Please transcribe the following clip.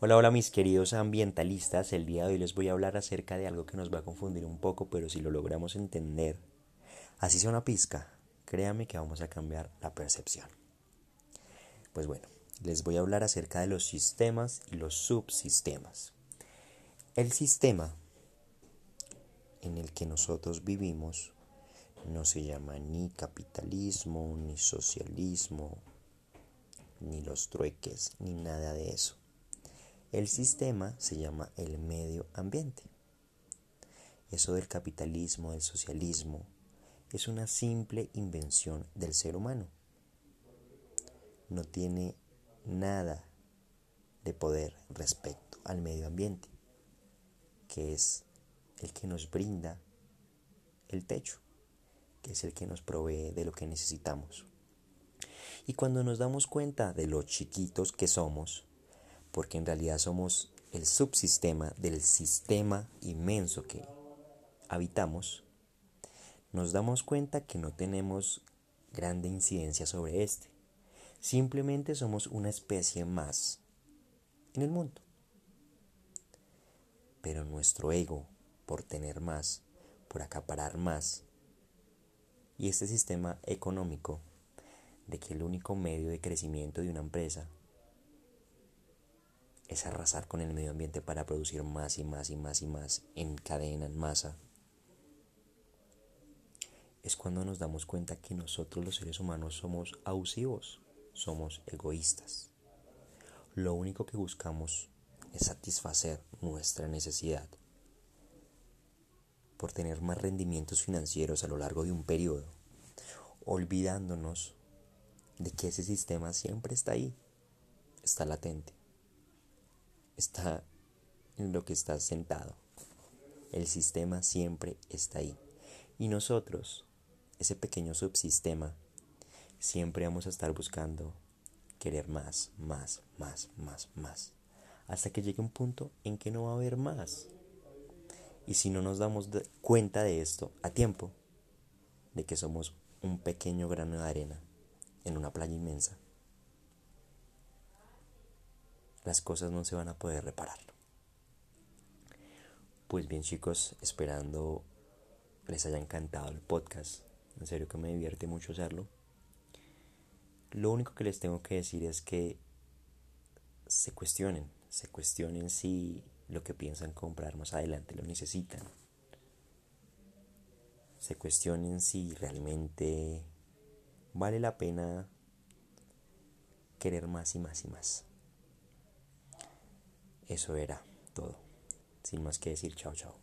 Hola, hola mis queridos ambientalistas, el día de hoy les voy a hablar acerca de algo que nos va a confundir un poco, pero si lo logramos entender, así sea una pizca, créame que vamos a cambiar la percepción. Pues bueno, les voy a hablar acerca de los sistemas y los subsistemas. El sistema en el que nosotros vivimos no se llama ni capitalismo, ni socialismo, ni los trueques, ni nada de eso. El sistema se llama el medio ambiente. Eso del capitalismo, del socialismo, es una simple invención del ser humano. No tiene nada de poder respecto al medio ambiente, que es el que nos brinda el techo, que es el que nos provee de lo que necesitamos. Y cuando nos damos cuenta de lo chiquitos que somos, porque en realidad somos el subsistema del sistema inmenso que habitamos, nos damos cuenta que no tenemos grande incidencia sobre este. Simplemente somos una especie más en el mundo. Pero nuestro ego, por tener más, por acaparar más, y este sistema económico de que el único medio de crecimiento de una empresa es arrasar con el medio ambiente para producir más y más y más y más en cadena, en masa, es cuando nos damos cuenta que nosotros los seres humanos somos abusivos, somos egoístas. Lo único que buscamos es satisfacer nuestra necesidad por tener más rendimientos financieros a lo largo de un periodo, olvidándonos de que ese sistema siempre está ahí, está latente está en lo que está sentado. El sistema siempre está ahí. Y nosotros, ese pequeño subsistema, siempre vamos a estar buscando querer más, más, más, más, más. Hasta que llegue un punto en que no va a haber más. Y si no nos damos cuenta de esto a tiempo, de que somos un pequeño grano de arena en una playa inmensa, las cosas no se van a poder reparar. Pues bien chicos, esperando les haya encantado el podcast. En serio que me divierte mucho hacerlo. Lo único que les tengo que decir es que se cuestionen, se cuestionen si lo que piensan comprar más adelante lo necesitan. Se cuestionen si realmente vale la pena querer más y más y más. Eso era todo. Sin más que decir, chao, chao.